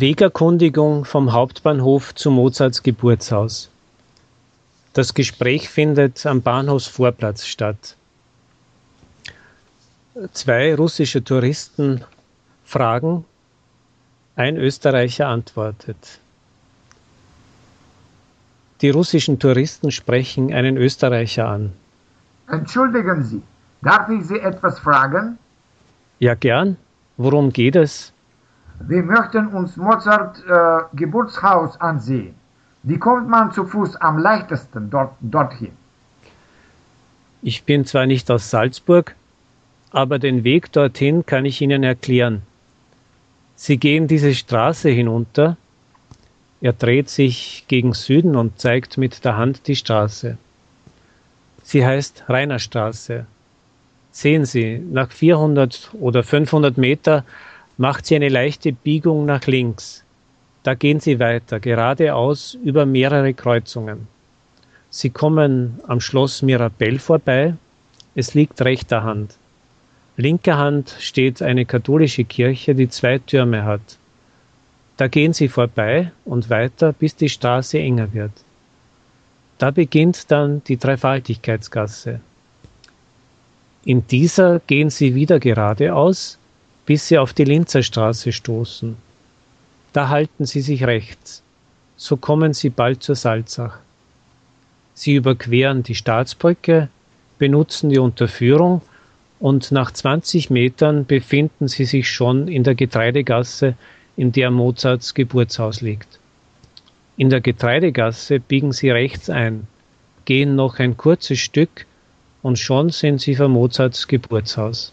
Wegerkundigung vom Hauptbahnhof zu Mozarts Geburtshaus. Das Gespräch findet am Bahnhofsvorplatz statt. Zwei russische Touristen fragen, ein Österreicher antwortet. Die russischen Touristen sprechen einen Österreicher an. Entschuldigen Sie, darf ich Sie etwas fragen? Ja, gern. Worum geht es? Wir möchten uns Mozart äh, Geburtshaus ansehen. Wie kommt man zu Fuß am leichtesten dort, dorthin? Ich bin zwar nicht aus Salzburg, aber den Weg dorthin kann ich Ihnen erklären. Sie gehen diese Straße hinunter. Er dreht sich gegen Süden und zeigt mit der Hand die Straße. Sie heißt Rainerstraße. Sehen Sie, nach 400 oder 500 Meter macht sie eine leichte Biegung nach links. Da gehen Sie weiter, geradeaus über mehrere Kreuzungen. Sie kommen am Schloss Mirabell vorbei. Es liegt rechter Hand. Linker Hand steht eine katholische Kirche, die zwei Türme hat. Da gehen Sie vorbei und weiter, bis die Straße enger wird. Da beginnt dann die Dreifaltigkeitsgasse. In dieser gehen Sie wieder geradeaus, bis Sie auf die Linzer Straße stoßen. Da halten Sie sich rechts. So kommen Sie bald zur Salzach. Sie überqueren die Staatsbrücke, benutzen die Unterführung und nach 20 Metern befinden sie sich schon in der Getreidegasse, in der Mozarts Geburtshaus liegt. In der Getreidegasse biegen sie rechts ein, gehen noch ein kurzes Stück und schon sind sie vor Mozarts Geburtshaus.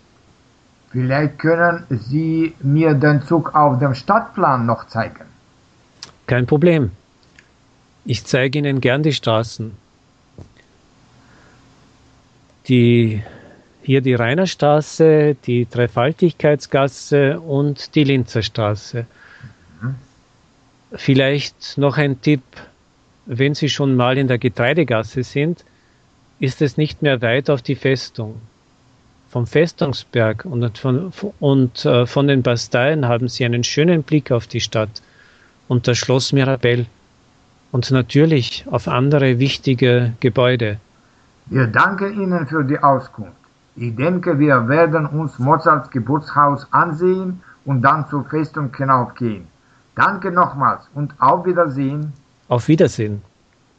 Vielleicht können Sie mir den Zug auf dem Stadtplan noch zeigen. Kein Problem. Ich zeige Ihnen gern die Straßen. Die hier die Rainerstraße, die Dreifaltigkeitsgasse und die Linzerstraße. Mhm. Vielleicht noch ein Tipp, wenn Sie schon mal in der Getreidegasse sind, ist es nicht mehr weit auf die Festung. Vom Festungsberg und von, und, äh, von den Basteien haben Sie einen schönen Blick auf die Stadt und das Schloss Mirabell und natürlich auf andere wichtige Gebäude. Wir danken Ihnen für die Auskunft. Ich denke, wir werden uns Mozarts Geburtshaus ansehen und dann zur Festung hinaufgehen. Danke nochmals und auf Wiedersehen. Auf Wiedersehen.